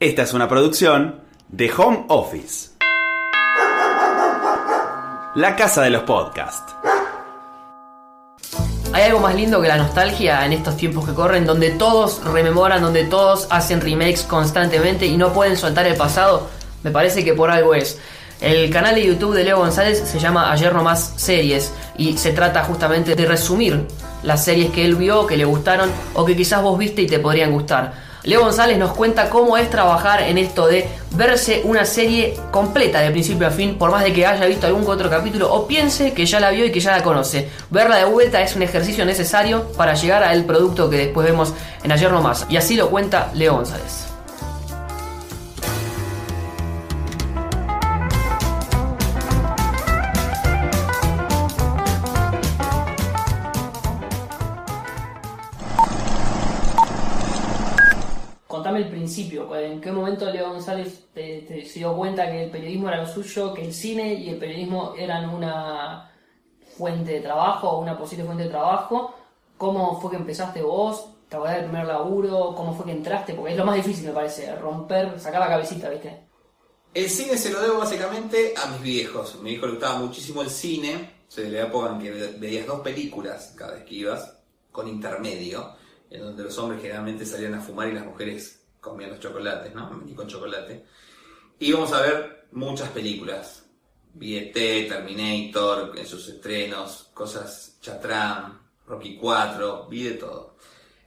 Esta es una producción de Home Office. La casa de los podcasts. Hay algo más lindo que la nostalgia en estos tiempos que corren, donde todos rememoran, donde todos hacen remakes constantemente y no pueden soltar el pasado. Me parece que por algo es. El canal de YouTube de Leo González se llama Ayer No Más Series y se trata justamente de resumir las series que él vio, que le gustaron o que quizás vos viste y te podrían gustar. Leo González nos cuenta cómo es trabajar en esto de verse una serie completa de principio a fin, por más de que haya visto algún otro capítulo o piense que ya la vio y que ya la conoce. Verla de vuelta es un ejercicio necesario para llegar al producto que después vemos en Ayer No Más. Y así lo cuenta Leo González. ¿En qué momento Leo González te, se dio cuenta que el periodismo era lo suyo, que el cine y el periodismo eran una fuente de trabajo, una posible fuente de trabajo? ¿Cómo fue que empezaste vos? ¿Te acordás del primer laburo? ¿Cómo fue que entraste? Porque es lo más difícil, me parece, romper, sacar la cabecita, ¿viste? El cine se lo debo básicamente a mis viejos. Mi viejo le gustaba muchísimo el cine. Se le época en que veías dos películas cada vez que ibas, con intermedio en donde los hombres generalmente salían a fumar y las mujeres comían los chocolates, ¿no? Y con chocolate. Y a ver muchas películas. Vi Terminator, en sus estrenos, cosas Chatram, Rocky 4, vi de todo.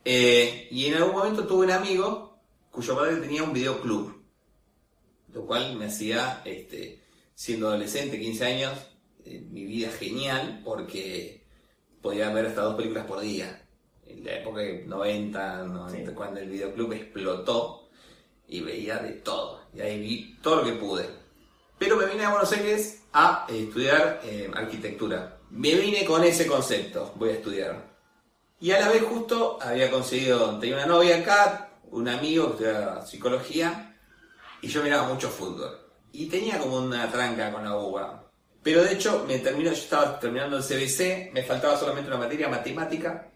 Eh, y en algún momento tuve un amigo cuyo padre tenía un videoclub, lo cual me hacía, este, siendo adolescente, 15 años, eh, mi vida genial porque podía ver hasta dos películas por día en la época de 90, 90 cuando el videoclub explotó y veía de todo. Y ahí vi todo lo que pude. Pero me vine a Buenos Aires a estudiar eh, arquitectura. Me vine con ese concepto, voy a estudiar. Y a la vez justo había conseguido, tenía una novia acá, un amigo que estudiaba psicología, y yo miraba mucho fútbol. Y tenía como una tranca con la uva. Pero de hecho, me terminó, yo estaba terminando el CBC, me faltaba solamente una materia matemática,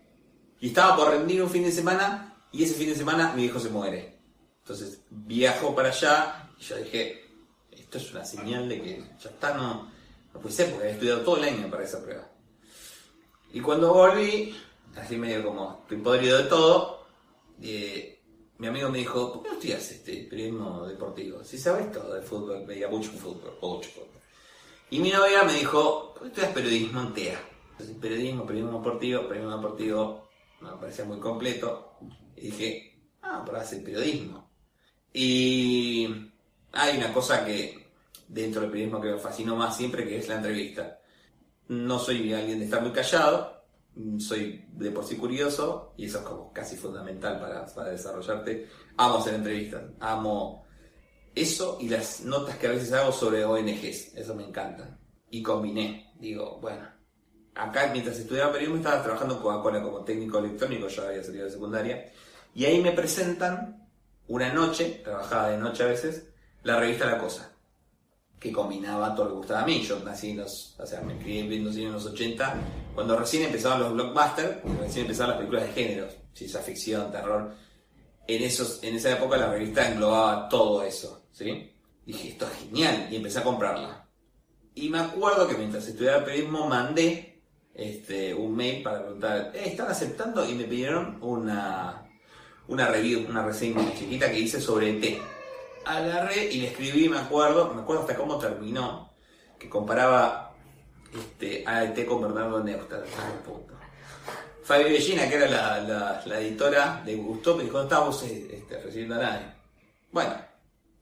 y estaba por rendir un fin de semana y ese fin de semana mi hijo se muere. Entonces viajo para allá y yo dije, esto es una señal de que ya está, no, no puede porque había estudiado todo el año para esa prueba. Y cuando volví, así medio como estoy podrido de todo, eh, mi amigo me dijo, ¿por qué no estudias este periodismo deportivo? Si sabes todo de fútbol, veía mucho fútbol, mucho fútbol. Y mi novia me dijo, ¿por qué estudias periodismo en TEA? Entonces, periodismo, periodismo deportivo, periodismo deportivo, me parecía muy completo. Y dije, ah, pero hacer periodismo. Y hay una cosa que dentro del periodismo que me fascinó más siempre, que es la entrevista. No soy alguien de estar muy callado, soy de por sí curioso, y eso es como casi fundamental para, para desarrollarte. Amo hacer entrevistas, amo eso y las notas que a veces hago sobre ONGs, eso me encanta. Y combiné, digo, bueno, acá mientras estudiaba periodismo estaba trabajando en Coca-Cola como técnico electrónico, ya había salido de secundaria, y ahí me presentan una noche, trabajaba de noche a veces, la revista La Cosa, que combinaba todo lo que gustaba a mí. Yo nací en los, o sea, me crié en los 80, cuando recién empezaban los blockbusters, recién empezaban las películas de géneros, ciencia ficción, terror. En, esos, en esa época la revista englobaba todo eso, ¿sí? Dije, esto es genial, y empecé a comprarla. Y me acuerdo que mientras estudiaba periodismo mandé este, un mail para preguntar, eh, ¿están aceptando? Y me pidieron una, una review, una reseña chiquita que hice sobre ET. Agarré y le escribí, me acuerdo, me acuerdo hasta cómo terminó, que comparaba este, ET con Bernardo Neustadt. Fabi Bellina, que era la, la, editora, le gustó, me dijo, no estábamos este, recibiendo a nadie. Bueno,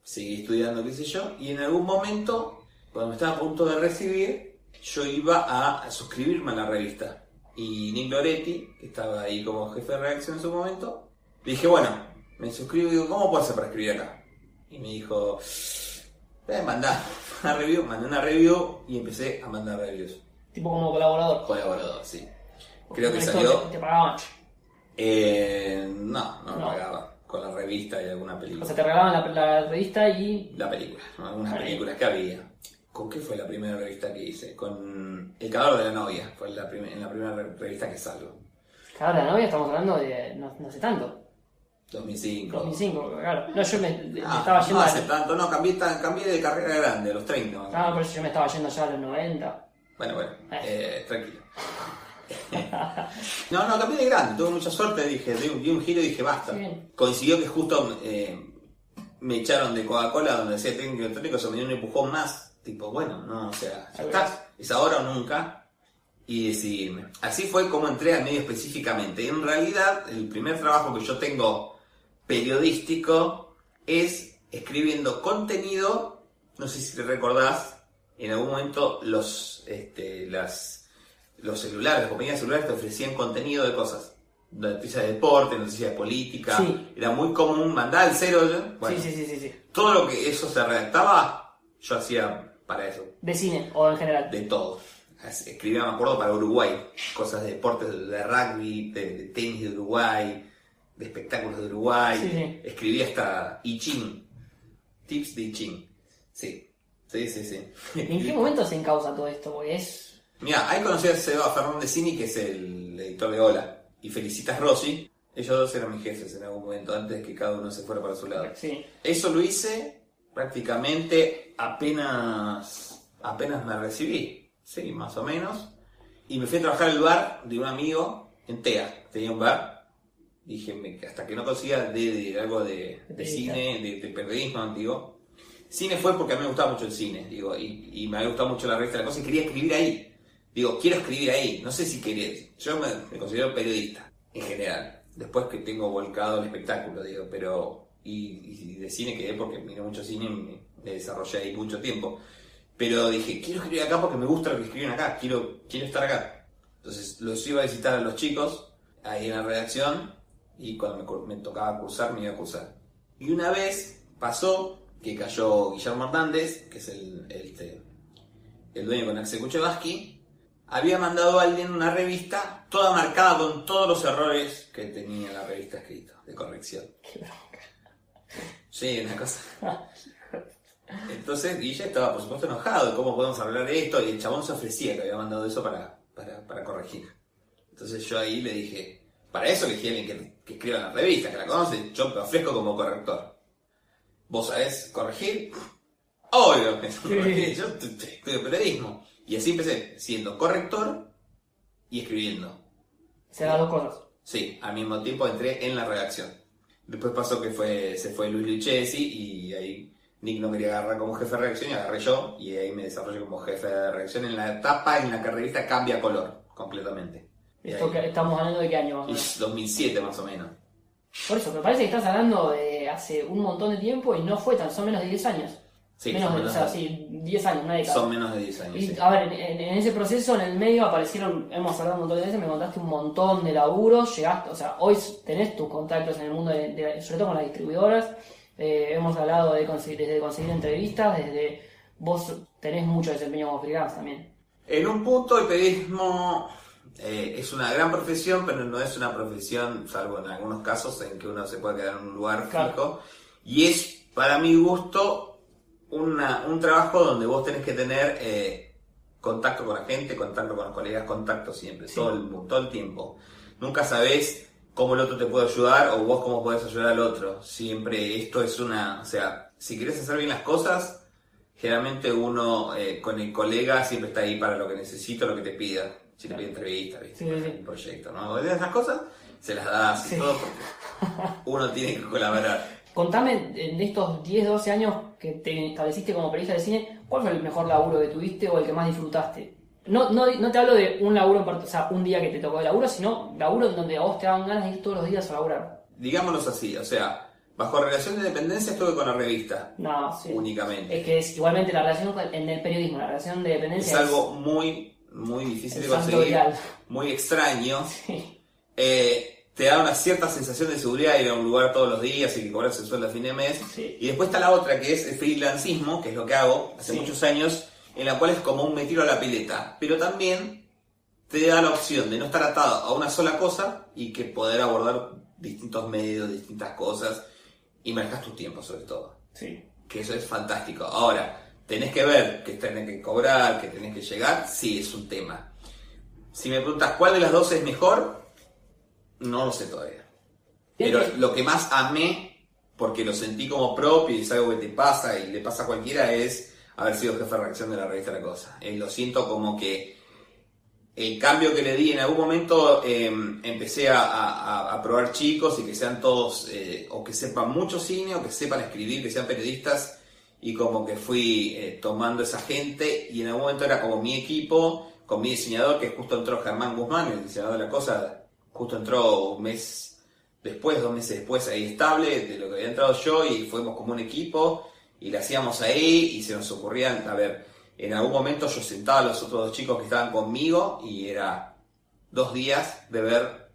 seguí estudiando, qué sé yo, y en algún momento, cuando me estaba a punto de recibir, yo iba a suscribirme a la revista. Y Nick Loretti, que estaba ahí como jefe de redacción en su momento, le dije, bueno, me suscribo y digo, ¿cómo puedo hacer para escribir acá? Y me dijo, eh, mandá una review, mandé una review y empecé a mandar reviews. Tipo como colaborador. Colaborador, sí. Creo que salió. ¿Te, pagaban? Eh, no, no, me pagaba. Con la revista y alguna película. O sea, te regalaban la, revista y. La película, algunas películas que había. ¿Con qué fue la primera revista que hice? Con El cadáver de la novia, fue la en la primera revista que salgo. ¿Cadáver de la novia? Estamos hablando de no, hace tanto. 2005. 2005, claro. No, yo me, Ah, estaba yendo no a- hace tanto, no, cambié, cambié de carrera grande, a los 30. más. Ah, por eso yo me estaba yendo ya a los 90. Bueno, bueno, Eh. eh, tranquilo. no, no, cambié de grande, tuve mucha suerte, dije, di un, di un giro y dije, basta. Bien. Coincidió que justo eh, me echaron de Coca-Cola donde decía técnico electrónico, se me dio un empujón más, tipo, bueno, no, o sea, ya está, es ahora o nunca, y decidirme. Así fue como entré al medio específicamente. En realidad, el primer trabajo que yo tengo periodístico es escribiendo contenido, no sé si te recordás, en algún momento los, este, las, los celulares, las compañías celulares te ofrecían contenido de cosas. Noticias de deporte, noticias de política. Sí. Era muy común mandar el cero. Bueno, Sí, sí, sí, sí, sí. Todo lo que eso se redactaba, yo hacía para eso. De cine o en general. De todo. Escribía, me acuerdo, para Uruguay. Cosas de deportes, de rugby, de, de tenis de Uruguay, de espectáculos de Uruguay. Sí, sí. Escribía hasta I Ching. Tips de I Ching. Sí. Sí, sí, sí. ¿En qué momento se encausa todo esto? Porque es. Mira, ahí conocí a Seba Fernández Cini, que es el editor de Hola, y Felicitas Rossi. Ellos dos eran mis jefes en algún momento, antes de que cada uno se fuera para su lado. Sí. Eso lo hice prácticamente apenas, apenas me recibí, sí, más o menos. Y me fui a trabajar al bar de un amigo en TEA, tenía un bar. Dije, hasta que no consiga de, de algo de, de cine, de, de periodismo, digo. Cine fue porque a mí me gustaba mucho el cine, digo, y, y me había gustado mucho la revista, la cosa, y quería escribir ahí. Digo, quiero escribir ahí, no sé si quería, yo me, me considero periodista, en general. Después que tengo volcado el espectáculo, digo, pero, y, de cine quedé porque miro mucho cine y me, desarrollé ahí mucho tiempo. Pero dije, quiero escribir acá porque me gusta lo que escriben acá, quiero, quiero estar acá. Entonces los iba a visitar a los chicos ahí en la redacción y cuando me, tocaba cursar me iba a cursar. Y una vez pasó que cayó Guillermo Hernández, que es el, el, este, el dueño con Axel Kuchevaski, había mandado a alguien una revista toda marcada con todos los errores que tenía la revista escrito, de corrección. Bronca. Sí, una cosa. Entonces Guille estaba por supuesto enojado de cómo podemos hablar de esto y el chabón se ofrecía que había mandado eso para, para, para corregir. Entonces yo ahí le dije, para eso elegí a alguien que, que escriba en la revista, que la conoce, yo me ofrezco como corrector. ¿Vos sabés corregir? Obvio, yo estudio periodismo. Y así empecé, siendo corrector y escribiendo. Se dan dos cosas. Sí, al mismo tiempo entré en la redacción. Después pasó que fue, se fue Luis Lucchesi y ahí Nick no quería agarrar como jefe de redacción y agarré yo y ahí me desarrollé como jefe de redacción en la etapa en la que la revista cambia color completamente. Esto que estamos hablando de qué año más o menos. 2007 2007 más o menos. Por eso, me parece que estás hablando de hace un montón de tiempo y no fue tan, son menos de 10 años. Sí, menos de, o menos, sea, sí, 10 años, una década. son menos de 10 años. Y sí. a ver, en, en- en ese proceso, en el medio aparecieron, hemos hablado un montón de veces, me contaste un montón de laburos, llegaste, o sea, hoy tenés tus contactos en el mundo, de, de- sobre todo con las distribuidoras, eh, hemos hablado de conseguir, desde conseguir entrevistas, desde vos tenés mucho desempeño como freelance también. En un punto el periodismo eh, es una gran profesión, pero no es una profesión, salvo en algunos casos en que uno se puede quedar en un lugar Claro. fijo. Y es, para mi gusto, una- un trabajo donde vos tenés que tener eh, contacto con la gente, contacto con los colegas, contacto siempre, Sí. todo, el, todo el tiempo. Nunca sabés cómo el otro te puede ayudar o vos cómo podés ayudar al otro. Siempre esto es una, o sea, si querés hacer bien las cosas, generalmente uno eh, con el colega siempre está ahí para lo que necesita, lo que te pida. Si te pide entrevista, ¿viste? Sí, sí, un proyecto, ¿no? De esas cosas se las das y todo porque uno tiene que colaborar. Contame, en estos 10, 12 años que te estableciste como periodista de cine, ¿cuál fue el mejor laburo que tuviste o el que más disfrutaste? No, no, no te hablo de un laburo o sea, un día que te tocó de laburo, sino laburo en donde a vos te daban ganas de ir todos los días a laburar. Digámoslo así, o sea, bajo relación de dependencia estuve con la revista No, sí. únicamente. Es que es igualmente la relación en el periodismo, la relación de Es dependencia algo muy, muy difícil de santo conseguir, grial. muy extraño. Sí. Eh, te da una cierta sensación de seguridad ir a un lugar todos los días y que cobras el sueldo a fin de mes. Sí. Y después está la otra que es el freelancismo, que es lo que hago hace Sí. muchos años, en la cual es como un me tiro a la pileta. Pero también te da la opción de no estar atado a una sola cosa y que poder abordar distintos medios, distintas cosas y manejas tu tiempo sobre todo. Sí. Que eso es fantástico. Ahora, tenés que ver que tenés que cobrar, que tenés que llegar, sí, es un tema. Si me preguntas cuál de las dos es mejor, no lo sé todavía. Pero lo que más amé, porque lo sentí como propio y es algo que te pasa y le pasa a cualquiera, es haber sido jefe de redacción de la revista La Cosa. Eh, lo siento como que el cambio que le di en algún momento eh, empecé a, a- a probar chicos y que sean todos eh, o que sepan mucho cine o que sepan escribir, que sean periodistas y como que fui eh, tomando esa gente y en algún momento era como mi equipo con mi diseñador que justo entró Germán Guzmán, el diseñador de la cosa, justo entró un mes después, dos meses después ahí estable de lo que había entrado yo y fuimos como un equipo y le hacíamos ahí y se nos ocurrían, a ver, en algún momento yo sentaba a los otros dos chicos que estaban conmigo y era dos días de ver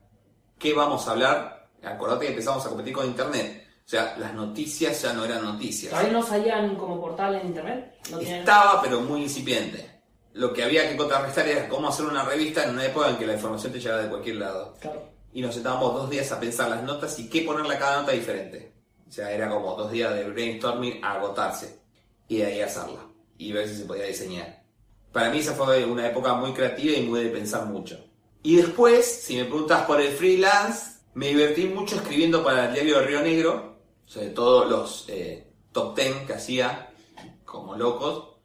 qué vamos a hablar. Acordate que empezamos a competir con internet. O sea, las noticias ya no eran noticias. ¿Todavía no salían como portal en internet? ¿No Estaba, pero muy incipiente. Lo que había que contrarrestar era cómo hacer una revista en una época en que la información te llegaba de cualquier lado. Claro. Y nos sentábamos dos días a pensar las notas y qué ponerle a cada nota diferente. O sea, era como dos días de brainstorming a agotarse. Y de ahí hacerla. Y ver si se podía diseñar. Para mí esa fue una época muy creativa y muy de pensar mucho. Y después, si me preguntas por el freelance, me divertí mucho escribiendo para el diario de Río Negro, sobre todo los eh, top 10 que hacía, como locos.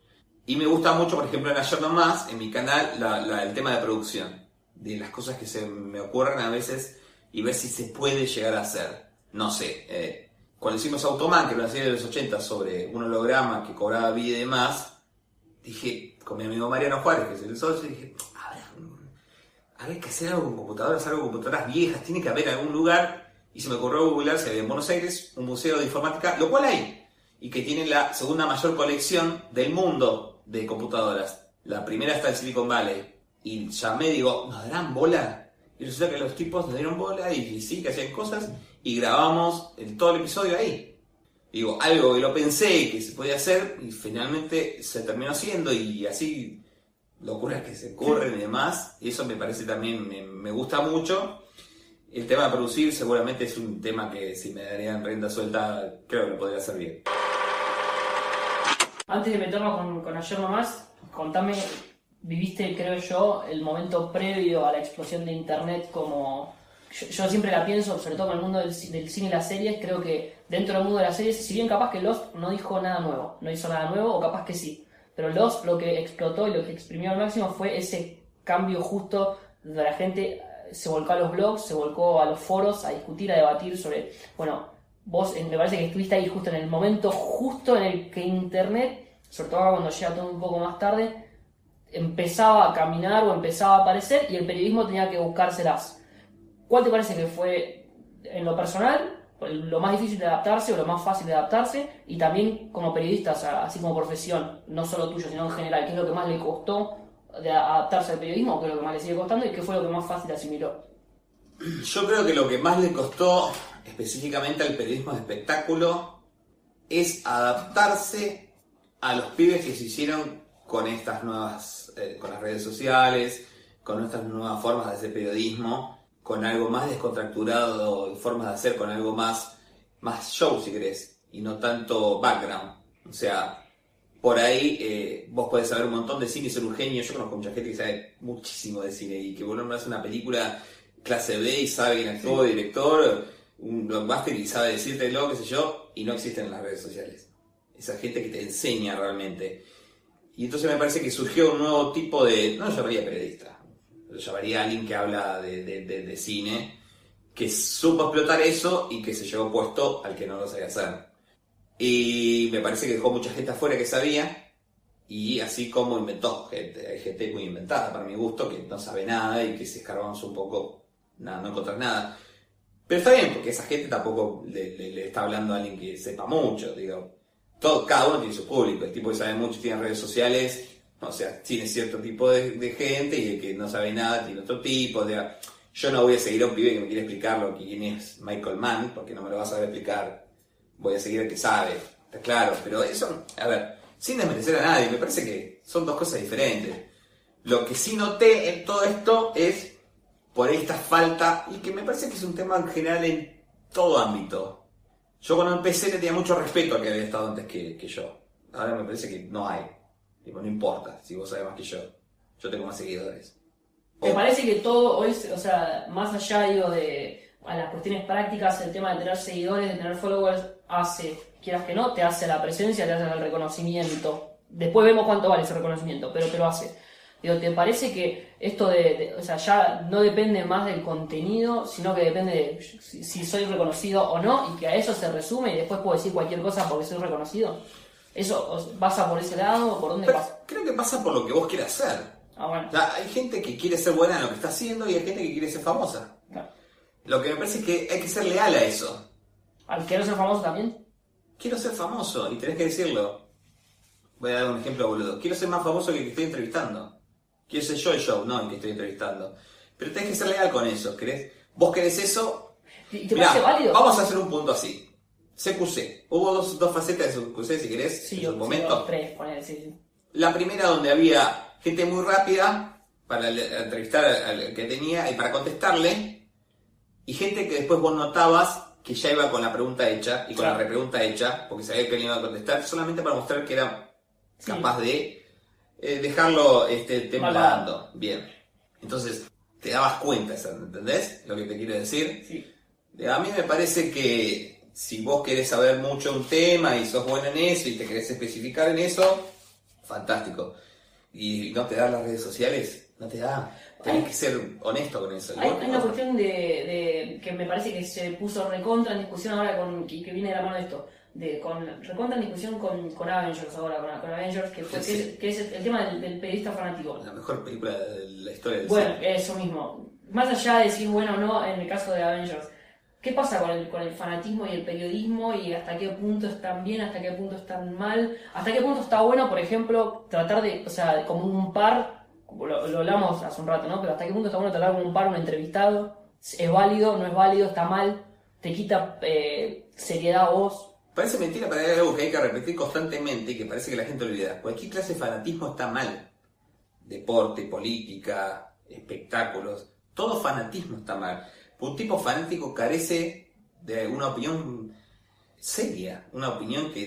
Y me gusta mucho, por ejemplo, en Ayer No Más, en mi canal, la- la- el tema de producción. De las cosas que se me ocurren a veces y ver si se puede llegar a hacer. No sé, eh, cuando hicimos Automan, que era una serie de los 80 sobre un holograma que cobraba vida y demás, dije, con mi amigo Mariano Juárez, que es el socio, dije, a ver, mm, hay que hacer algo con computadoras, algo con computadoras viejas, tiene que haber algún lugar. Y se me ocurrió googlear si había en Buenos Aires un museo de informática, lo cual hay, y que tiene la segunda mayor colección del mundo de computadoras. La primera está en Silicon Valley. Y llamé, digo, ¿nos darán bola? Y resulta que los tipos nos dieron bola y, y sí, que hacían cosas, y grabamos todo el episodio ahí. Digo, algo que lo pensé que se podía hacer, y finalmente se terminó haciendo, y así locuras que se ocurren y demás, y eso me parece también, me, me gusta mucho. El tema de producir seguramente es un tema que si me darían renta suelta, creo que lo podría hacer bien. Antes de meternos con, con ayer nomás, contame, viviste, creo yo, el momento previo a la explosión de internet como... Yo, siempre la pienso, sobre todo con el mundo del, ci- del cine y las series, creo que dentro del mundo de las series, si bien capaz que Lost no dijo nada nuevo, no hizo nada nuevo, o capaz que sí, pero Lost lo que explotó y lo que exprimió al máximo fue ese cambio justo de la gente se volcó a los blogs, se volcó a los foros a discutir, a debatir sobre, bueno, vos eh, me parece que estuviste ahí justo en el momento justo en el que internet, sobre todo cuando llega todo un poco más tarde, empezaba a caminar o empezaba a aparecer y el periodismo tenía que buscárselas. ¿Cuál te parece que fue en lo personal lo más difícil de adaptarse o lo más fácil de adaptarse? Y también como periodista, así como profesión, no solo tuyo, sino en general, ¿qué es lo que más le costó de adaptarse al periodismo? ¿Qué es lo que más le sigue costando? ¿Y qué fue lo que más fácil asimiló? Yo creo que lo que más le costó específicamente al periodismo de espectáculo es adaptarse a los pibes que se hicieron con estas nuevas, eh, con las redes sociales, con estas nuevas formas de hacer periodismo, con algo más descontracturado y formas de hacer con algo más, más show si querés, y no tanto background. O sea, por ahí eh, vos podés saber un montón de cine y ser un genio. Yo conozco mucha gente que sabe muchísimo de cine y que bueno, me hace una película clase B y sabe quién actuó, director, un blockbuster y sabe decírtelo, qué sé yo, y no existen en las redes sociales. Esa gente que te enseña realmente. Y entonces me parece que surgió un nuevo tipo de, no lo llamaría periodista, lo llamaría alguien que habla de, de- de- de cine, que supo explotar eso y que se llevó puesto al que no lo sabía hacer. Y me parece que dejó mucha gente afuera que sabía, y así como inventó gente, hay gente muy inventada para mi gusto, que no sabe nada y que si escarbamos un poco, nada, no encontrar nada. Pero está bien, porque esa gente tampoco le, está hablando a alguien que sepa mucho, digo. Todo, cada uno tiene su público, el tipo que sabe mucho tiene redes sociales, o sea, tiene cierto tipo de, gente y el que no sabe nada tiene otro tipo, o sea, yo no voy a seguir a un pibe que me quiere explicar lo que es Michael Mann, porque no me lo va a saber explicar, voy a seguir al que sabe, está claro, pero eso, a ver, sin desmerecer a nadie, me parece que son dos cosas diferentes. Lo que sí noté en todo esto es por esta falta, y que me parece que es un tema en general en todo ámbito. Yo cuando empecé le tenía mucho respeto al que había estado antes que, yo. Ahora me parece que no hay. Tipo, no importa si vos sabés más que yo. Yo tengo más seguidores. ¿Te O- parece que todo hoy, o sea, más allá digo, de, a las cuestiones prácticas, el tema de tener seguidores, de tener followers, hace, quieras que no, te hace la presencia, te hace el reconocimiento. Después vemos cuánto vale ese reconocimiento, pero te lo hace. Digo, ¿te parece que esto de, de- o sea, ya no depende más del contenido, sino que depende de si, soy reconocido o no, y que a eso se resume y después puedo decir cualquier cosa porque soy reconocido? ¿Eso pasa por ese lado? ¿Por dónde Pero pasa? creo que pasa por lo que vos quieras hacer. Ah, bueno. O sea, hay gente que quiere ser buena en lo que está haciendo y hay gente que quiere ser famosa. Claro. Lo que me parece es que hay que ser leal a eso. ¿Al querer ser famoso también? Quiero ser famoso y tenés que decirlo. Voy a dar un ejemplo boludo. Quiero ser más famoso que el que estoy entrevistando. Quiero ser yo el show, no el que estoy entrevistando. Pero tenés que ser leal con eso. ¿Querés? ¿Vos querés eso? ¿Y te Mirá, parece válido? vamos a hacer un punto así. CQC. Hubo dos, dos facetas de CQC, si querés, Sí, en su momento. sí, tres, ponele, sí, sí. La primera donde había gente muy rápida para entrevistar al que tenía y para contestarle. Y gente que después vos notabas que ya iba con la pregunta hecha y con la repregunta hecha, porque sabía que le iba a contestar, solamente para mostrar que era capaz de eh, dejarlo este, temblando. Bien. Entonces, te dabas cuenta, ¿entendés? Lo que te quiero decir. Sí. A mí me parece que si vos querés saber mucho un tema y sos bueno en eso y te querés especificar en eso, fantástico. Y no te dan las redes sociales, no te da. Tenés Hay- que ser honesto con eso. Hay, hay una cuestión de, de- que me parece que se puso recontra en discusión ahora con que, que viene de la mano de esto. De, con, recontra discusión con, con Avengers ahora, con, con Avengers, que, fue, Sí, que, sí. es, que es el tema del, del periodista fanático. La mejor película de la historia del Bueno, cine. eso mismo. Más allá de es bueno o no en el caso de Avengers, ¿qué pasa con el, con el fanatismo y el periodismo y hasta qué punto están bien, hasta qué punto están mal? ¿Hasta qué punto está bueno, por ejemplo, tratar de, o sea, como un par, lo, lo hablamos hace un rato, ¿no? Pero hasta qué punto está bueno tratar como un par un entrevistado? ¿Es válido, no es válido, está mal? ¿Te quita eh, seriedad a vos? Parece mentira, pero hay algo que hay que repetir constantemente y que parece que la gente olvida. Cualquier clase de fanatismo está mal. Deporte, política, espectáculos. Todo fanatismo está mal. Un tipo fanático carece de una opinión seria, una opinión que,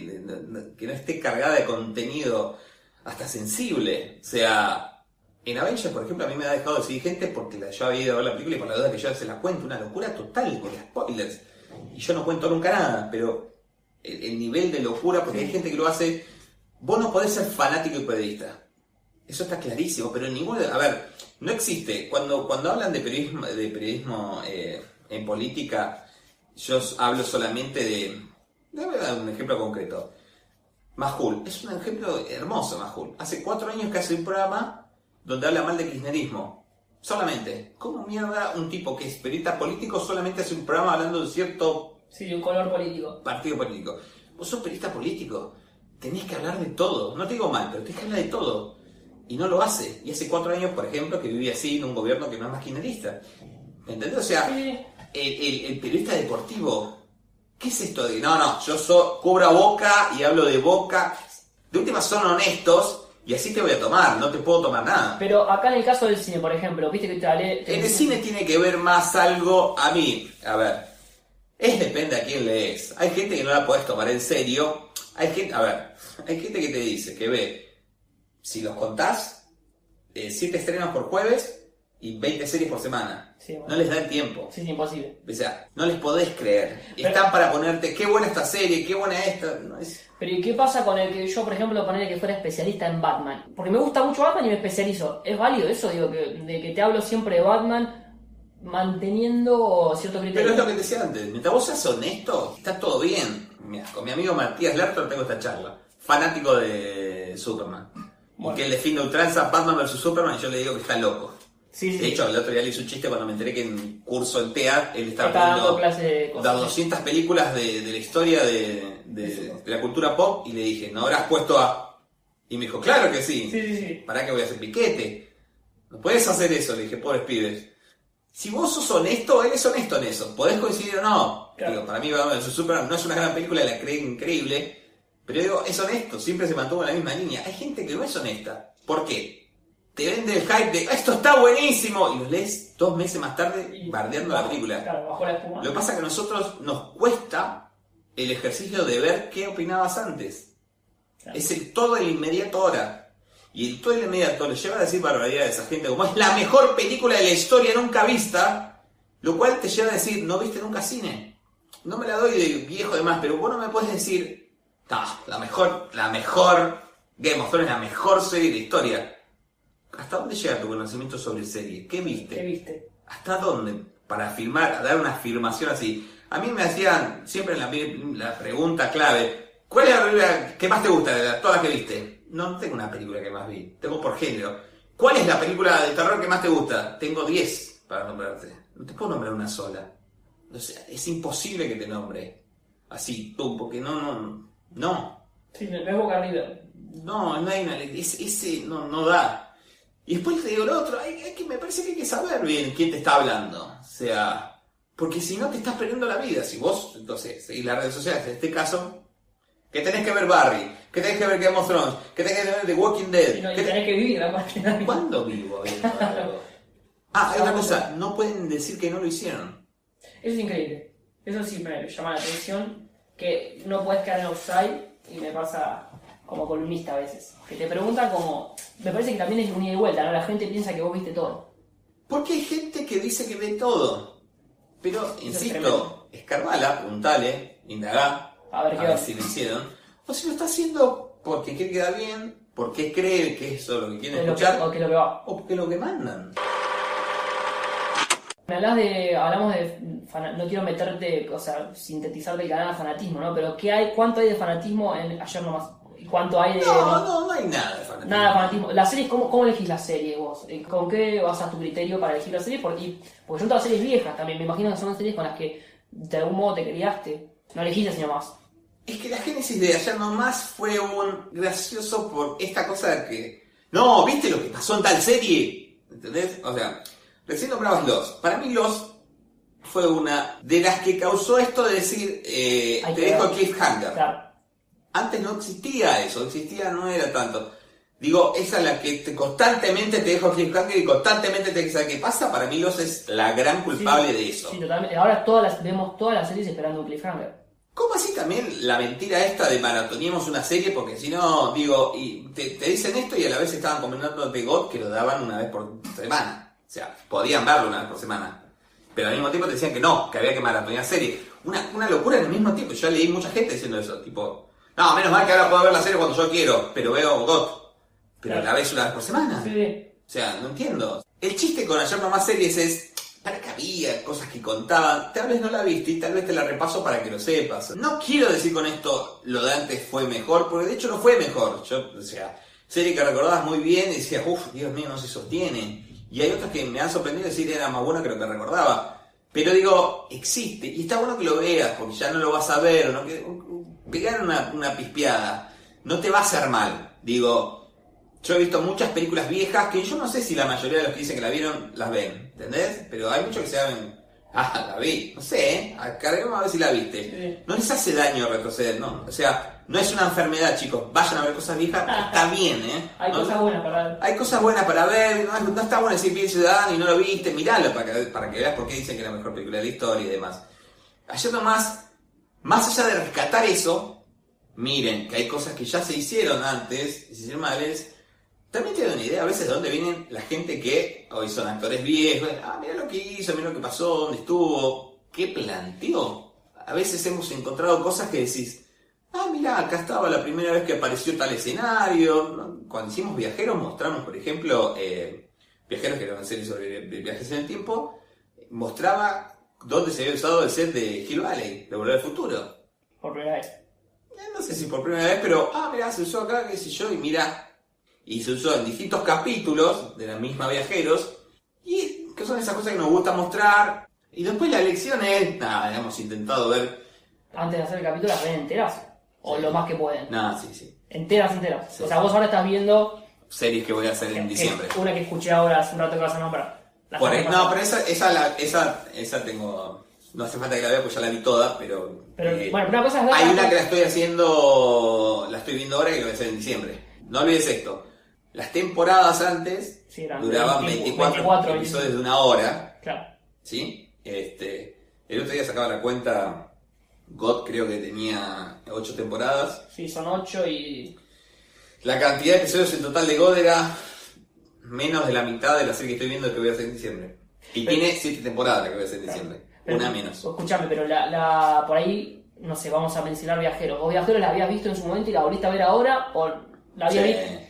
que no esté cargada de contenido hasta sensible. O sea, en Avengers, por ejemplo, a mí me ha dejado de seguir gente porque yo había ido a ver la película y por la duda que yo se la cuento, una locura total con spoilers. Y yo no cuento nunca nada, pero el, el nivel de locura, porque hay gente que lo hace. Vos no podés ser fanático y periodista. Eso está clarísimo, pero en ningún. A ver, no existe. Cuando, cuando hablan de periodismo, de periodismo eh, en política, yo hablo solamente de. Déjame dar un ejemplo concreto. Majul, es un ejemplo hermoso, Majul. Hace cuatro años que hace un programa donde habla mal de kirchnerismo. Solamente. ¿Cómo mierda un tipo que es periodista político solamente hace un programa hablando de cierto Sí, un color político. partido político. Vos sos periodista político. Tenés que hablar de todo. No te digo mal, pero tenés que hablar de todo. Y no lo hace. Y hace cuatro años, por ejemplo, que vive así en un gobierno que no es más kirchnerista. ¿Entendés? O sea, Sí. el, el- el periodista deportivo, ¿qué es esto de no, no, yo so, cubro a boca y hablo de boca? De última son honestos y así te voy a tomar, no te puedo tomar nada. Pero acá en el caso del cine, por ejemplo, viste que te hablé... En el cine tiene que ver más algo a mí. A ver, es depende a quién lees. Hay gente que no la podés tomar en serio. Hay gente, a ver, hay gente que te dice que ve, si los contás, 7 estrenos por jueves y 20 series por semana. Sí, bueno. No les da el tiempo. Sí, es imposible. O sea, no les podés creer. Pero- Están para ponerte, qué buena esta serie, qué buena esta. No, es- Pero ¿y qué pasa con el que yo, por ejemplo, ponerle que fuera especialista en Batman? Porque me gusta mucho Batman y me especializo. ¿Es válido eso? Digo, que, de que te hablo siempre de Batman manteniendo cierto Pero criterio. es lo que te decía antes, mientras vos seas honesto, está todo bien. Mira, con mi amigo Matías Lertor tengo esta charla. Fanático de Superman. Bueno. Y que él defiende ultranza Batman vs Superman y yo le digo que está loco. Sí, sí. De hecho, el otro día le hice un chiste cuando me enteré que en curso en TEA él estaba Está dando poniendo clase de cosas. dar 200 películas de, de la historia de, de- de la cultura pop y le dije, ¿no habrás puesto a...? Y me dijo, claro que sí. Sí, sí, sí. ¿Para qué voy a hacer piquete? No puedes hacer eso, le dije, pobres pibes. Si vos sos honesto, él es honesto en eso. Podés coincidir o no. Claro. Digo, para mí Batman vs Superman no es una gran película, la creo increíble. Pero digo, es honesto, siempre se mantuvo en la misma línea. Hay gente que no es honesta. ¿Por qué? Te vende el hype de esto está buenísimo y lo lees dos meses más tarde bardeando la película. Claro, bajo la espuma. Lo que pasa es que a nosotros nos cuesta el ejercicio de ver qué opinabas antes. Claro. Es el todo el inmediato ahora. Y todo el inmediato le lleva a decir barbaridades a gente como es la mejor película de la historia nunca vista. Lo cual te lleva a decir, ¿no viste nunca cine? No me la doy de viejo de más, pero vos no me puedes decir, "Ah, la mejor, la mejor Game of Thrones, la mejor serie de la historia. ¿Hasta dónde llega tu conocimiento sobre serie? ¿Qué viste? ¿Qué viste? ¿Hasta dónde? Para filmar, dar una afirmación así. A mí me hacían siempre la, la pregunta clave, ¿cuál es la película que más te gusta de las- todas las que viste? No, tengo una película que más vi, tengo por género. ¿Cuál es la película de terror que más te gusta? Tengo 10 para nombrarte. No te puedo nombrar una sola. O sea, es imposible que te nombre. Así, tú, porque no, no, no. Sí, no es arriba. No, no hay una, ese, ese no, no da. Y después te digo lo otro, hay, hay que, me parece que hay que saber bien quién te está hablando. O sea, porque si no te estás perdiendo la vida. Si vos, entonces, seguís las redes sociales, en este caso, que tenés que ver Barry, que tenés que ver Game of Thrones, que tenés que ver The Walking Dead. Y, no, que tenés que vivir aparte. te- ¿Cuándo vivo algo? Ah, hay otra cosa, no pueden decir que no lo hicieron. Eso es increíble. Eso sí me llama la atención. Que no puedes quedar en offside y me pasa como columnista a veces. Que te preguntan como... Me parece que también es un ida y vuelta, ¿no? La gente piensa que vos viste todo. Porque hay gente que dice que ve todo. Pero, es insisto, tremendo. escarbala, preguntale, indagá, A ver qué onda. si lo hicieron. O si lo está haciendo porque quiere quedar bien, porque cree que eso es lo que quiere Es lo que- escuchar, o que lo que va. o porque lo que mandan. Me hablas de, hablamos de, no quiero meterte, o sea, sintetizarte el canal fanatismo, ¿no? Pero ¿qué hay, ¿cuánto hay de fanatismo en ayer nomás? ¿Y cuánto hay de... No, no, no hay nada de fanatismo. Nada de fanatismo. ¿La serie, cómo, cómo elegís la serie vos? Eh, ¿Con qué basas tu criterio para elegir la serie? Porque, porque son todas series viejas también, me imagino que son series con las que de algún modo te criaste. No elegiste así nomás. Es que la génesis de ayer nomás fue un gracioso por esta cosa de que. No, ¿viste lo que pasó en tal serie? ¿Entendés? O sea, recién nombrabas Los. Para mí Los fue una de las que causó esto de decir, eh, te dejo ver. cliffhanger. Claro. Antes no existía eso, existía, no era tanto. Digo, esa es la que te- constantemente te dejo cliffhanger y constantemente te dice qué pasa. Para mí Los es la gran culpable Sí, de eso. Sí, totalmente. Ahora todas las, vemos todas las series esperando un cliffhanger. ¿Cómo así también la mentira esta de maratoneamos una serie? Porque si no, digo, y te, te dicen esto y a la vez estaban comentando de God que lo daban una vez por semana. O sea, podían verlo una vez por semana. Pero al mismo tiempo te decían que no, que había que maratonear serie. Una, una locura en el mismo tiempo. Yo leí mucha gente diciendo eso, tipo, no, menos mal que ahora puedo ver la serie cuando yo quiero, pero veo God. Pero Claro. la ves una vez por semana. Sí. O sea, no entiendo. El chiste con ayer nomás series es. Cosas que contaban. Tal vez no la viste y tal vez te la repaso para que lo sepas. No quiero decir con esto lo de antes fue mejor, porque de hecho no fue mejor. Yo, o sea, serie que recordabas muy bien y decías, uff, Dios mío, no se sostiene. Y hay otras que me han sorprendido decir era más buena que lo que recordaba. Pero digo, existe. Y está bueno que lo veas, porque ya no lo vas a ver. pegar una, una pispeada no te va a hacer mal. Digo, yo he visto muchas películas viejas que yo no sé si la mayoría de los que dicen que la vieron las ven, ¿entendés? Pero hay muchos que se llaman, ah, la vi, no sé, ¿eh? carguemos a ver si la viste. No les hace daño retroceder, no. O sea, no es una enfermedad, chicos. Vayan a ver cosas viejas, está bien, ¿eh? Hay No- cosas buenas para ver. hay cosas buenas para ver, no, no está bueno decir bien ciudadano y no lo viste, miralo para que, para que veas por qué dicen que es la mejor película de la historia y demás. Ayer nomás, más allá de rescatar eso, miren que hay cosas que ya se hicieron antes, y se hicieron males, también te doy una idea a veces de dónde vienen la gente que hoy son actores viejos, ah, mira lo que hizo, mira lo que pasó, dónde estuvo, qué planteó. A veces hemos encontrado cosas que decís, ah, mira, acá estaba la primera vez que apareció tal escenario. Cuando hicimos Viajeros mostramos, por ejemplo, eh, Viajeros, que era una serie sobre vi- viajes en el tiempo, mostraba dónde se había usado el set de Hill Valley, de Volver al Futuro. Por primera vez. Eh, No sé si por primera vez, pero, ah, mira, se usó acá, qué sé yo, y mira, y se usó en distintos capítulos de la misma Viajeros, y que son esas cosas que nos gusta mostrar. Y después la elección es, nada, hemos intentado ver, Antes de hacer el capítulo las ven enteras. O Sí. lo más que pueden. nada, sí, sí, Enteras, enteras. Sí. O sea, vos ahora estás viendo series que voy a hacer en diciembre. una que escuché ahora hace un rato que vas a nombrar. Por semana no, pero esa, esa, la- esa, esa tengo, no hace falta que la vea porque ya la vi toda, pero... Pero, eh, bueno, una cosa es Hay una que la estoy haciendo, la estoy viendo ahora y que la voy a hacer en diciembre. No olvides esto. Las temporadas antes Sí, eran duraban 20, 24, 24, episodios de una hora, Claro. ¿sí? Este, el otro día sacaba la cuenta, God creo que tenía 8 temporadas. Sí, son 8 y. La cantidad de episodios en total de God era menos de la mitad de la serie que estoy viendo que voy a hacer en diciembre. Y tiene siete temporadas, que voy a hacer en diciembre. Pero- Una menos. Escuchame, pero la, la, por ahí, no sé, vamos a mencionar Viajeros. ¿O Viajeros la habías visto en su momento y la volviste a ver ahora? ¿O la Sí. habías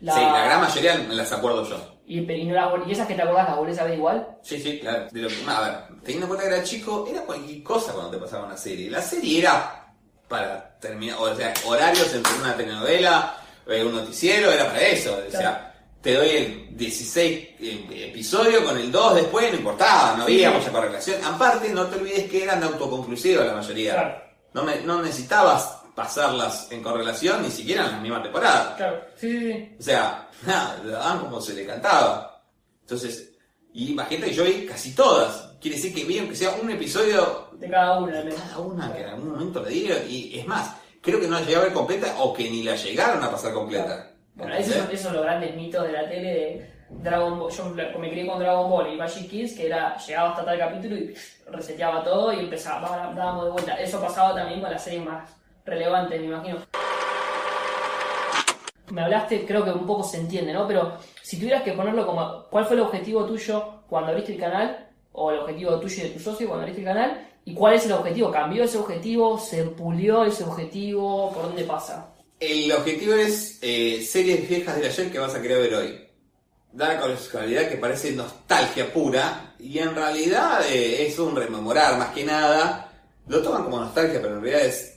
visto? Sí, la gran mayoría las acuerdo yo. Y, y no la y esas que te acordás las volvés a ver igual? Sí, sí, claro. De lo que- a ver, teniendo en cuenta que era chico, era cualquier cosa cuando te pasaba una serie. La serie era para terminar, o sea, horarios entre una telenovela, eh, un noticiero, era para eso. O sea, te doy el 16 eh, episodio con el 2 después, no importaba, no había sí. mucha correlación. Aparte, no te olvides que eran autoconclusivas la mayoría. Claro. No, me- no necesitabas pasarlas en correlación ni siquiera en la misma temporada. Claro, sí, sí, sí. O sea, nada, lo daban como se le cantaba. Entonces, y imagínate que yo vi casi todas. Quiere decir que vi aunque sea un episodio De cada una. de cada una que en algún momento la dieron. Y es más, creo que no la llegué a ver completa o que ni la llegaron a pasar completa. Bueno, esos son, esos son los grandes mitos de la tele de Dragon Ball. Yo me crié con Dragon Ball y Magic Kids, que era, llegaba hasta tal capítulo y reseteaba todo y empezaba, dábamos de vuelta. Eso pasaba también con las series más relevantes, me imagino. Me hablaste, creo que un poco se entiende, ¿no? Pero si tuvieras que ponerlo como, ¿cuál fue el objetivo tuyo cuando abriste el canal? O el objetivo tuyo y de tu socio cuando abriste el canal? ¿Y cuál es el objetivo? ¿Cambió ese objetivo? ¿Se pulió ese objetivo? ¿Por dónde pasa? El objetivo es eh, series viejas de ayer que vas a querer ver hoy. Da la casualidad que parece nostalgia pura y en realidad eh, es un rememorar más que nada. Lo toman como nostalgia, pero en realidad es.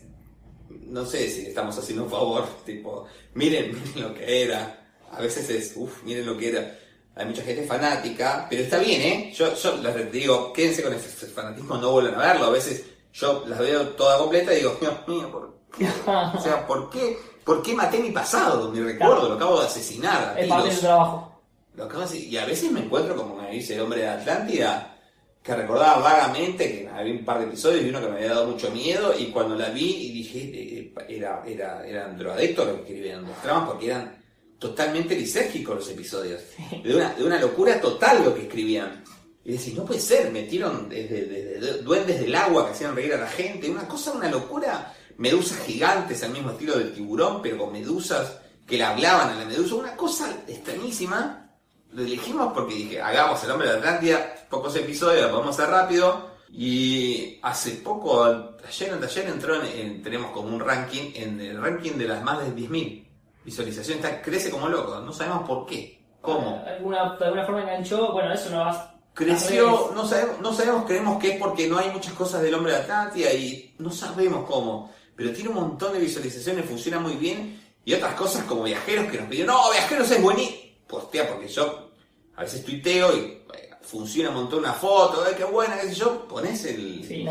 No sé si le estamos haciendo un favor. Tipo, miren, miren lo que era. A veces es, uff, miren lo que era. Hay mucha gente fanática, pero está bien, ¿eh? Yo, yo les digo, quédense con ese fanatismo, no vuelvan a verlo. A veces yo las veo toda completa y digo, Dios mío, ¿por qué? O sea, ¿por qué, ¿por qué maté mi pasado, mi recuerdo? Lo acabo de asesinar a Es parte trabajo. Lo acabo de Y a veces me encuentro como me dice el hombre de Atlántida, que recordaba vagamente que había un par de episodios y uno que me había dado mucho miedo, y cuando la vi y dije, era, era, eran drogadictos los que escribían los tramas porque eran totalmente lisérgicos los episodios. De una, de una locura total lo que escribían. Y decís, no puede ser, metieron desde, desde duendes del agua que hacían reír a la gente, una cosa, una locura. Medusas gigantes al mismo estilo del tiburón, pero con medusas que le hablaban a la medusa, una cosa extrañísima. Lo elegimos porque dije, hagamos el hombre de la Atlántida, pocos episodios, lo podemos hacer rápido. Y hace poco, ayer ayer entró en, en- tenemos como un ranking, en el ranking de las más de 10.000 visualizaciones, está, crece como loco, no sabemos por qué, cómo. Alguna, de alguna forma enganchó, bueno, eso no vas. Creció, no sabemos, no sabemos, creemos que es porque no hay muchas cosas del hombre de Atlántida y no sabemos cómo, pero tiene un montón de visualizaciones, funciona muy bien y otras cosas como viajeros que nos pidieron, no, viajeros es buenísimo, postea porque yo a veces tuiteo y funciona un montón una foto, ay, qué buena, qué sé yo, pones el Sí,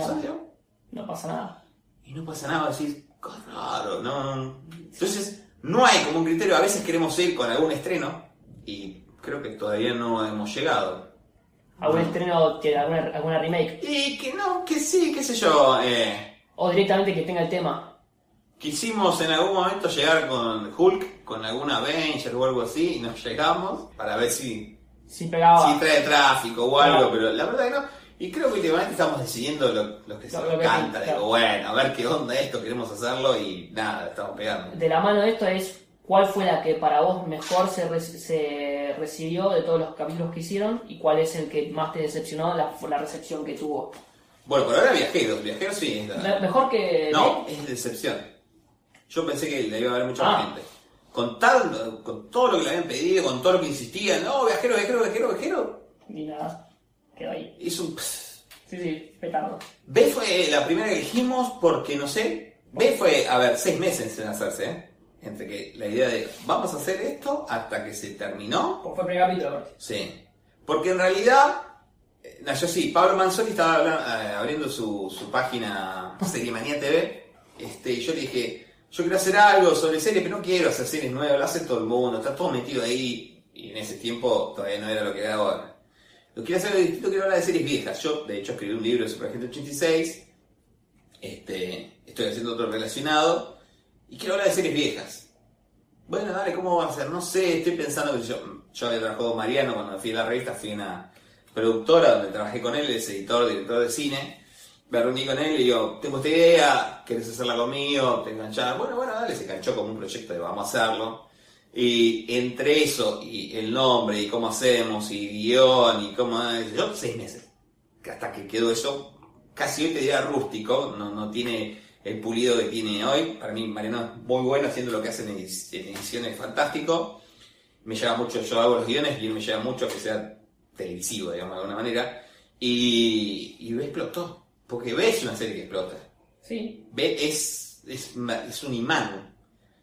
No pasa nada. y no pasa nada, decís, qué raro, no, no. Entonces, no hay como un criterio, a veces queremos ir con algún estreno y creo que todavía no hemos llegado. ¿Algún No. estreno, que, alguna, alguna remake? Y que no, que sí, qué sé yo. Eh, O directamente que tenga el tema. quisimos en algún momento llegar con Hulk, con alguna Avenger o algo así, y nos llegamos para ver si, Si pegaba. si trae tráfico o algo, pero la verdad que no. Y creo que últimamente estamos decidiendo lo, lo que se nos canta. Digo, bueno, a ver qué onda esto, queremos hacerlo y nada, estamos pegando. De la mano de esto es cuál fue la que para vos mejor se, re- se recibió de todos los capítulos que hicieron y cuál es el que más te decepcionó la, la recepción que tuvo. Bueno, por ahora viajeros, viajeros sí Mejor que. No, es decepción. Yo pensé que la iba a ver mucha Ah. gente. Con, tal, con todo lo que le habían pedido, con todo lo que insistían, no, viajero, viajero, viajero, viajero, Ni nada. Quedó ahí. hizo un... Sí, sí, petardo. B fue la primera que elegimos porque, no sé, B fue, a ver, seis meses en hacerse, ¿eh? Entre que la idea de, vamos a hacer esto hasta que se terminó, Fue el primer capítulo, sí. Porque en realidad, eh, no, yo sí, Pablo Manzoni estaba eh, abriendo su, su página Seriemanía TV, este, y yo le dije, yo quiero hacer algo sobre series, pero no quiero hacer series nuevas, lo hace todo el mundo, está todo metido ahí, y en ese tiempo todavía no era lo que era ahora. Lo quiero hacer algo distinto, quiero hablar de series viejas. Yo, de hecho, escribí un libro de Superagente 86, este, estoy haciendo otro relacionado, y quiero hablar de series viejas. Bueno, dale, ¿cómo va a ser? No sé, estoy pensando que yo, yo había trabajado con Mariano cuando fui a la revista, fui a una productora donde trabajé con él es editor, director de cine. Me reuní con él y digo, tengo esta idea, ¿querés hacerla conmigo? ¿Te enganchás? Bueno, bueno, dale, se enganchó como un proyecto de vamos a hacerlo. Y entre eso y el nombre y cómo hacemos y guion y cómo... Yo seis meses. Hasta que quedó eso casi hoy te diría rústico, no, no tiene el pulido que tiene hoy. Para mí Mariano es muy bueno haciendo lo que hace en edición, es fantástico. Me lleva mucho, yo hago los guiones y me lleva mucho que sea televisivo, digamos, de alguna manera. Y, y explotó. Porque ve es una serie que explota. Sí. Ve es, es, es un imán.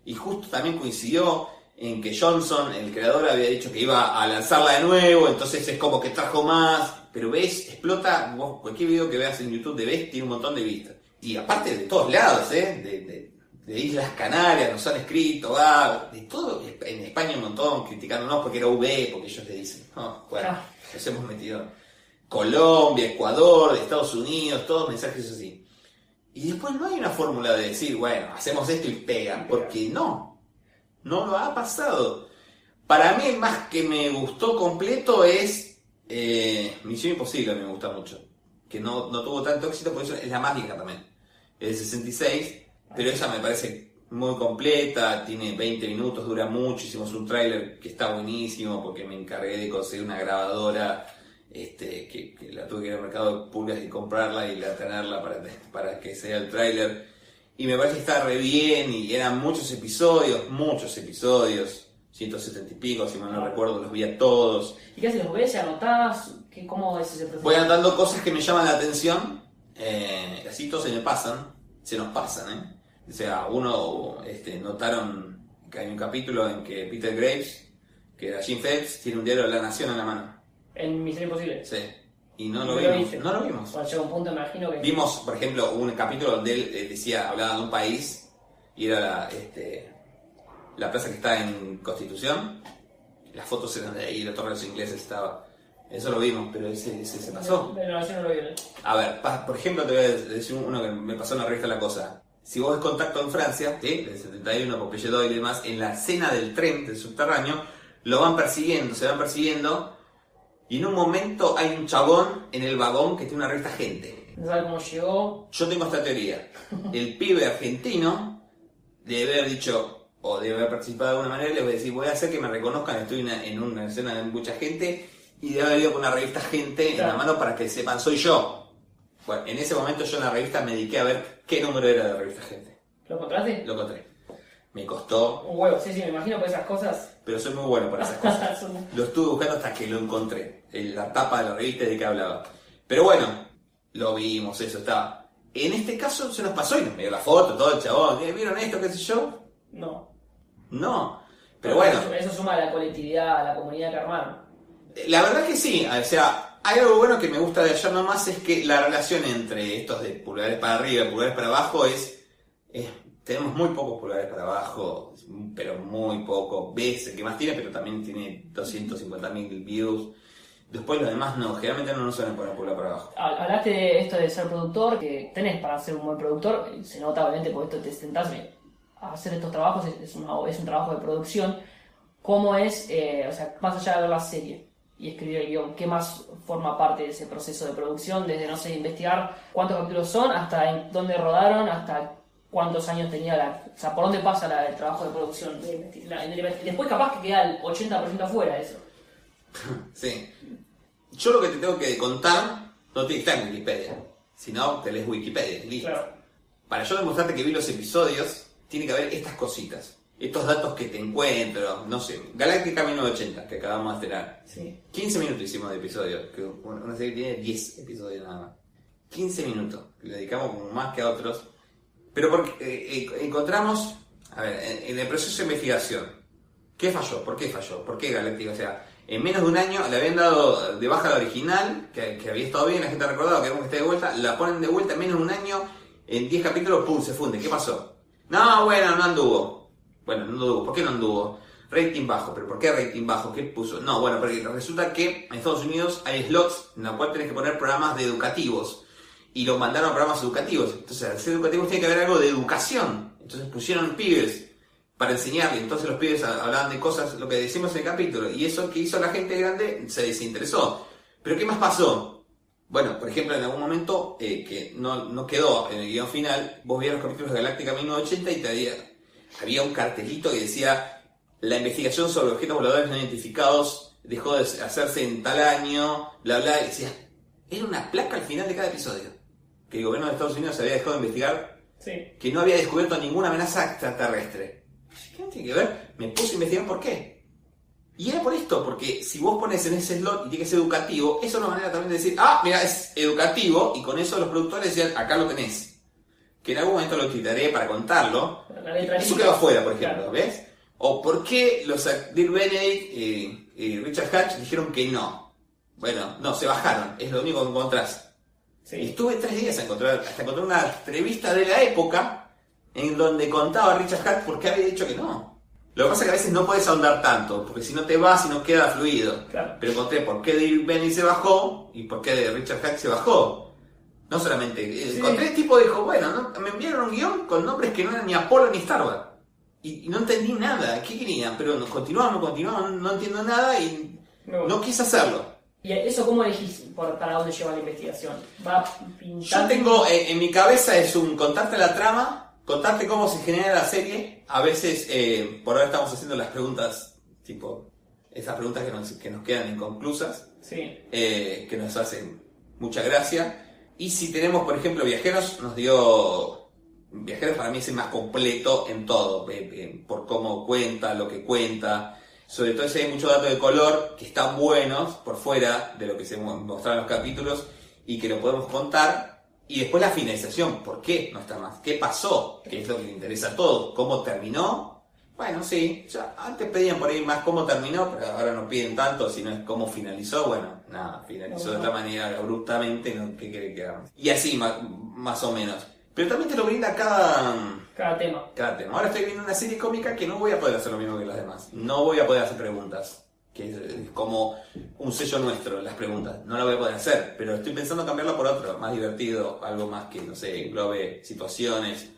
Y justo también coincidió en que Johnson, el creador, había dicho que iba a lanzarla de nuevo, entonces es como que trajo más, pero ves, explota, vos, cualquier video que veas en YouTube de ves tiene un montón de vistas. Y aparte de todos lados, ¿eh? de, de, Islas Canarias nos han escrito, de todo, en España un montón, criticándonos porque era V, porque ellos le dicen, no, bueno, ah. nos hemos metido. Colombia, Ecuador, Estados Unidos, todos mensajes así. Y después no hay una fórmula de decir, bueno, hacemos esto y pegan, porque no, no lo ha pasado. Para mí, más que me gustó completo es eh, Misión Imposible, me gusta mucho. Que no, no tuvo tanto éxito, por eso es la más vieja también. Es de 66, pero esa me parece muy completa, tiene 20 minutos, dura mucho. Hicimos un tráiler que está buenísimo porque me encargué de conseguir una grabadora este, que, la tuve que ir al mercado de pulgas y comprarla y la tenerla para, para que sea el tráiler y me parece que está re bien y eran muchos episodios, muchos episodios, 170 y pico, si mal no recuerdo, los vi a todos. ¿Y qué haces? ¿Los ves? ¿Anotás? ¿Qué, ¿Cómo es ese proceso? Voy anotando cosas que me llaman la atención, eh, así todos se me pasan, se nos pasan, ¿eh? O sea, uno, este, notaron que hay un capítulo en que Peter Graves, que era Jim Phelps, tiene un diario de la Nación en la mano. ¿En Misión Imposible? Sí. Y no lo vimos. No lo vimos. un punto, imagino que. Vimos, por ejemplo, un capítulo donde él eh, decía, hablaba de un país y era la, este, la plaza que está en Constitución. Las fotos eran de ahí, la torre de los ingleses estaba. Eso lo vimos, pero ese, se pasó. no lo vi. A ver, por ejemplo, te voy a decir uno que me pasó en la revista La Cosa. Si vos ves contacto en Francia, ¿sí? del 71, Popeye y demás, en la escena del tren del subterráneo, lo van persiguiendo, se van persiguiendo y en un momento hay un chabón en el vagón que tiene una revista gente. No sabe cómo llegó. Yo tengo esta teoría. El pibe argentino debe haber dicho, o debe haber participado de alguna manera, le voy a decir, voy a hacer que me reconozcan, estoy en una escena de mucha gente, y debe haber ido con una revista gente en la mano para que sepan, soy yo. Bueno, en ese momento yo en la revista me dediqué a ver qué número era de la revista gente. ¿Lo encontraste? Lo encontré. Me costó. Un huevo, sí, sí, me imagino por esas cosas. Pero soy muy bueno para esas cosas. lo estuve buscando hasta que lo encontré. En la tapa de la revista de que hablaba. Pero bueno, lo vimos, eso estaba. En este caso se nos pasó y nos dio la foto, todo el chabón. ¿Vieron esto, qué sé yo? No. No. Pero, bueno. Eso, suma a la colectividad, a la comunidad que armaron. La verdad que sí. O sea, hay algo bueno que me gusta de allá nomás es que la relación entre estos de pulgares para arriba y pulgares para abajo es tenemos muy pocos pulgares para abajo, pero muy poco. Ves el que más tiene, pero también tiene 250.000 views. Después los demás no, generalmente no nos suelen poner pulgar para abajo. Hablaste de esto de ser productor, que tenés para ser un buen productor, se nota obviamente porque esto te sentás a hacer estos trabajos, es, es un trabajo de producción. ¿Cómo es, eh, o sea, más allá de ver la serie y escribir el guion, qué más forma parte de ese proceso de producción? Desde, no sé, investigar cuántos capítulos son, hasta dónde rodaron, hasta cuántos años tenía la. O sea, por dónde pasa el trabajo de producción. después, capaz que queda el 80% afuera eso. sí. Yo lo que te tengo que contar no tiene que estar en Wikipedia. Si no, te lees Wikipedia. Listo. Para yo demostrarte que vi los episodios, tiene que haber estas cositas. Estos datos que te encuentro, no sé, Galáctica 1980, que acabamos de tener. Sí. 15 minutos hicimos de episodios, que una serie tiene 10 episodios nada más. 15 minutos, que le dedicamos como más que a otros pero porque eh, encontramos, a ver, en, el proceso de investigación, ¿qué falló? ¿Por qué falló? ¿Por qué Galáctica? O sea, en menos de un año le habían dado de baja la original, que, había estado bien, la gente ha recordado, que que esté de vuelta, la ponen de vuelta en menos de un año, en 10 capítulos, ¡pum! se funde. ¿Qué pasó? No, bueno, no anduvo. Bueno, no anduvo. ¿Por qué no anduvo? Rating bajo, pero ¿por qué rating bajo? ¿Qué puso? No, bueno, porque resulta que en Estados Unidos hay slots en los cuales tenés que poner programas de educativos y lo mandaron a programas educativos. Entonces, al ser educativos tiene que haber algo de educación. Entonces pusieron pibes para enseñarle. Entonces los pibes hablaban de cosas, lo que decimos en el capítulo. Y eso que hizo la gente grande se desinteresó. Pero ¿qué más pasó? Bueno, por ejemplo, en algún momento eh, que no, no, quedó en el guion final, vos veías los capítulos de Galáctica 1980 y te había, había un cartelito que decía la investigación sobre objetos voladores no identificados dejó de hacerse en tal año, bla, bla, y decía, era una placa al final de cada episodio. Que el gobierno de Estados Unidos había dejado de investigar, Sí. que no había descubierto ninguna amenaza extraterrestre. ¿Qué tiene que ver? Me puse a investigar por qué. Y era por esto, porque si vos pones en ese slot y tiene que ser educativo, eso es una manera también de decir, ah, mira, es educativo, y con eso los productores decían, acá lo tenés. Que en algún momento lo quitaré para contarlo. Eso quedó afuera, por ejemplo, Claro. ¿ves? O por qué los Dirk Benedict y, y Richard Hatch dijeron que no. Bueno, no, se bajaron, es lo único que encontrás. Sí. estuve tres días a encontrar, hasta encontrar una entrevista de la época en donde contaba Richard Hatch por qué había dicho que no. Lo que pasa es que a veces no puedes ahondar tanto, porque si no te vas y no queda fluido. Claro. Pero encontré por qué Dirk Benedict se bajó y por qué Richard Hatch se bajó. No solamente, eh, Sí. encontré el tipo dijo, bueno, no- me enviaron un guion con nombres que no eran ni Apolo ni Star Wars. Y, y no entendí nada, ¿qué querían? Pero no, continuamos, continuamos, no entiendo nada y No. no quise hacerlo. ¿Y eso cómo elegís por- para dónde lleva la investigación? ¿Va Yo pintando? tengo, eh, en mi cabeza es un contarte la trama, contarte cómo se genera la serie. A veces, eh, por ahora estamos haciendo las preguntas, tipo, esas preguntas que nos, que nos quedan inconclusas, Sí. eh, que nos hacen mucha gracia. Y si tenemos, por ejemplo, Viajeros, nos dio... Viajeros para mí es el más completo en todo, por cómo cuenta, lo que cuenta. Sobre todo si hay muchos datos de color que están buenos por fuera de lo que se mostraron en los capítulos y que lo podemos contar. Y después la finalización, ¿por qué no está más? ¿Qué pasó? Que es lo que le interesa a todos. ¿Cómo terminó? Bueno, sí, ya antes pedían por ahí más cómo terminó, pero ahora no piden tanto, sino es cómo finalizó. Bueno, nada, finalizó de otra manera, abruptamente, ¿no? ¿qué quiere que hagamos? Y así, ma- más o menos. Pero también te lo brinda cada, Cada tema. cada tema. Ahora estoy viendo una serie cómica que no voy a poder hacer lo mismo que las demás. No voy a poder hacer preguntas. Que es como un sello nuestro, las preguntas. No la voy a poder hacer, pero estoy pensando cambiarla por otro, más divertido, algo más que, no sé, englobe situaciones.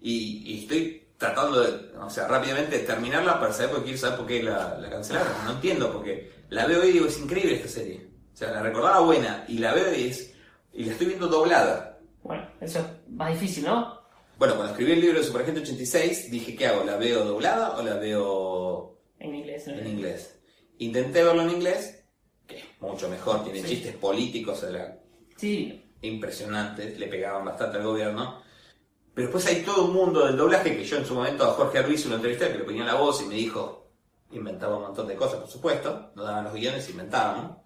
Y, y estoy tratando de, o sea, rápidamente terminarla para saber, porque quiero saber por qué la, la cancelaron. No entiendo, porque la veo y digo, es increíble esta serie. O sea, la recordaba buena y la veo y es, y la estoy viendo doblada. Bueno, eso es más difícil, ¿no? Bueno, cuando escribí el libro de Superagente 86, dije, ¿qué hago? ¿La veo doblada o la veo En inglés. en inglés? Intenté verlo en inglés, que es mucho mejor, tiene Sí. chistes políticos, era Sí. impresionantes, le pegaban bastante al gobierno. Pero después hay todo un mundo del doblaje que yo en su momento a Jorge Arbizu lo entrevisté, que le ponía la voz y me dijo, inventaba un montón de cosas, por supuesto, nos daban los guiones, inventábamos.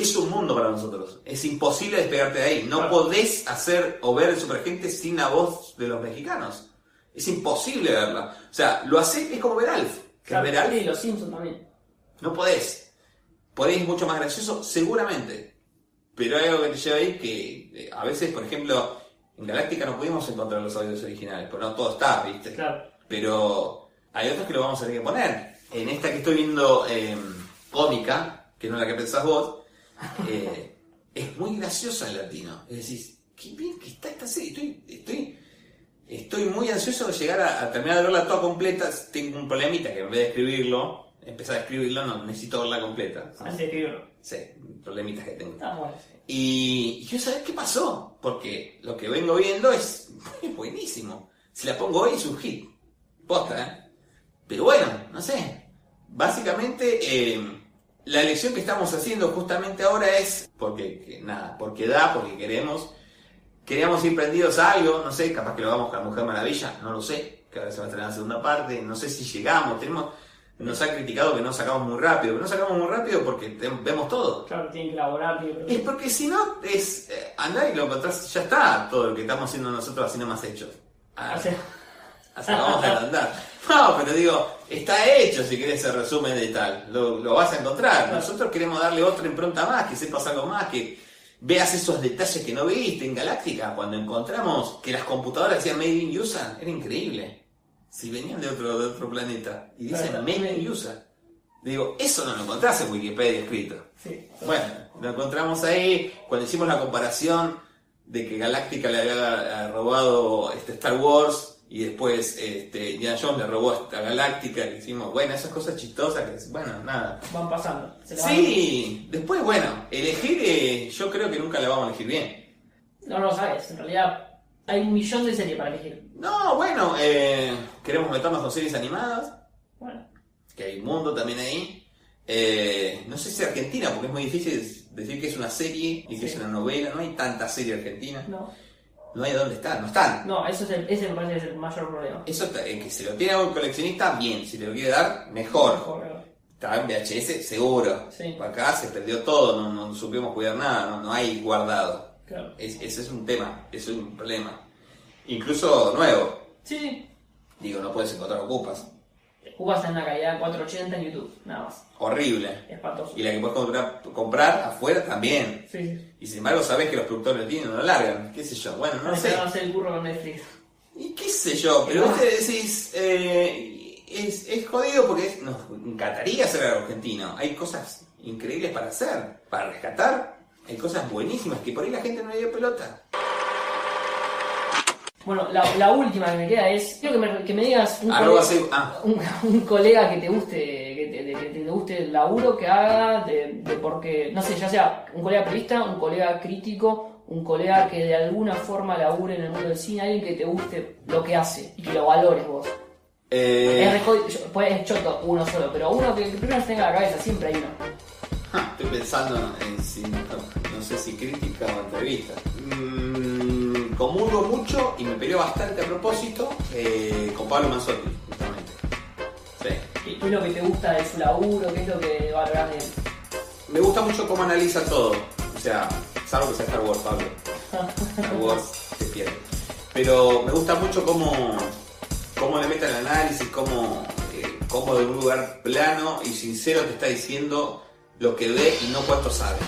Que es un mundo para nosotros. Es imposible despegarte de ahí. No Claro. podés hacer o ver el Superagente sin la voz de los mexicanos. Es imposible verla. O sea, lo haces, es como ver Alf. Claro, ver Alf sí, los Simpsons también. no podés. Podés mucho más gracioso, seguramente. Pero hay algo que te lleva ahí que eh, a veces, por ejemplo, en Galáctica no pudimos encontrar los audios originales, porque no todo está, ¿viste? Claro. Pero hay otros que lo vamos a tener que poner. En esta que estoy viendo eh, cómica, que no es la que pensás vos, eh, es muy graciosa en latino. Es decir, qué bien que está esta serie. Estoy, estoy, estoy muy ansioso de llegar a, a terminar de verla toda completa. Tengo un problemita que en vez de escribirlo, empezar a escribirlo, no necesito verla completa. Antes de escribirlo. Sí, problemitas que tengo. Está bueno. sí. Y y quiero saber qué pasó, porque lo que vengo viendo es, es buenísimo. Si la pongo hoy es un hit. Posta, ¿eh? Pero bueno, no sé. Básicamente, eh, la elección que estamos haciendo justamente ahora es porque, que- nada, porque da, porque queremos. Queríamos ir prendidos a algo, no sé, capaz que lo vamos a Mujer Maravilla, no lo sé, que ahora se va a estrenar la segunda parte, no sé si llegamos, tenemos, nos ha criticado que no sacamos muy rápido, pero no sacamos muy rápido porque te- vemos todo. Claro, tienen que elaborar. que- Es porque si no, es eh, andar y lo encontrás, ya está todo lo que estamos haciendo nosotros así nomás hechos. Ah, Hacer- así vamos a andar. No, pero digo, está hecho si querés el resumen de tal. Lo, lo vas a encontrar. Nosotros queremos darle otra impronta más, que sepas algo más, que veas esos detalles que no viste en Galáctica. Cuando encontramos que las computadoras decían Made in USA, era increíble. Si venían de otro, de otro planeta y dicen Claro. Made in USA. Digo, eso no lo encontrás en Wikipedia escrito. Sí. Bueno, lo encontramos ahí cuando hicimos la comparación de que Galáctica le había robado este, Star Wars y después este, Indiana Jones le robó a Galáctica. Que hicimos, bueno, esas cosas chistosas que, bueno, nada. Van pasando. Se la van- Sí, después, bueno, elegir, eh, yo creo que nunca la vamos a elegir bien. No, no lo sabes. En realidad hay un millón de series para elegir. No, bueno, eh, queremos meternos con series animadas. Bueno. que hay un mundo también ahí. Eh, no sé si Argentina, porque es muy difícil decir que es una serie y que es una novela. No hay tanta serie argentina. No, No hay dónde estar, no están. no eso es el, ese me parece que es el mayor problema. Eso, en que se lo tiene a un coleccionista, bien. Si te lo quiere dar, mejor. Mejor. Está en VHS, seguro. Sí. Acá se perdió todo, no, no supimos cuidar nada, no, no hay guardado. Claro. Es- ese es un tema, eso es un problema. Incluso nuevo. Sí, sí. Digo, no puedes encontrar ocupas. Jugás en una calidad 480 en YouTube, nada más. Horrible. Espantoso. Y la que puedes comprar, comprar afuera también. Sí, sí. Y sin embargo sabes que los productores tienen, no lo largan. ¿Qué sé yo? Bueno, no No sé. a hacer el burro con Netflix. Y qué sé yo, pero Ah. viste decís, eh, es, es jodido porque es- nos encantaría ser algo argentino. Hay cosas increíbles para hacer, para rescatar. Hay cosas buenísimas que por ahí la gente no le dio pelota. Bueno, la, la última que me queda es. Quiero que me, que me digas un, colega, ah. un, un colega que te guste, que te, de- que te guste el laburo que haga, de, de porque, no sé, ya sea un colega periodista, un colega crítico, un colega que de alguna forma labure en el mundo del cine, alguien que te guste lo que hace y que lo valores vos. Eh, Es, re jodido, yo- pues es choto uno solo, pero uno que primero se tenga en la cabeza, siempre hay uno. ja, estoy pensando en si, no, no sé si crítica o entrevista. Mm, comulgo mucho y me peleó bastante a propósito eh, con Pablo Manzotti, justamente. Sí. ¿Qué, es lo que te gusta de su laburo? ¿Qué es lo que valorás de él? Me gusta mucho cómo analiza todo. O sea, salvo que sea Star Wars, Pablo. Star Wars se pierde. Pero me gusta mucho cómo, cómo le mete el análisis, cómo, eh, cómo de un lugar plano y sincero te está diciendo lo que ve y no cuánto sabe.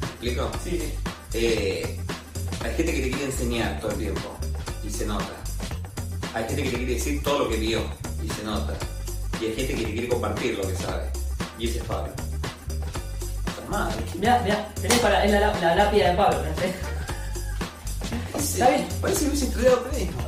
¿Me explico? Sí, sí. Eh, hay gente que te quiere enseñar todo el tiempo y se nota. Hay gente que te quiere decir todo lo que vio y se nota. Y hay gente que te quiere compartir lo que sabe. Y ese es Pablo. Madre, Mirá, mirá, tenés para, es la, la, la lápida de Pablo, ¿no? Parece, Está bien. parece que hubiese estudiado periodismo.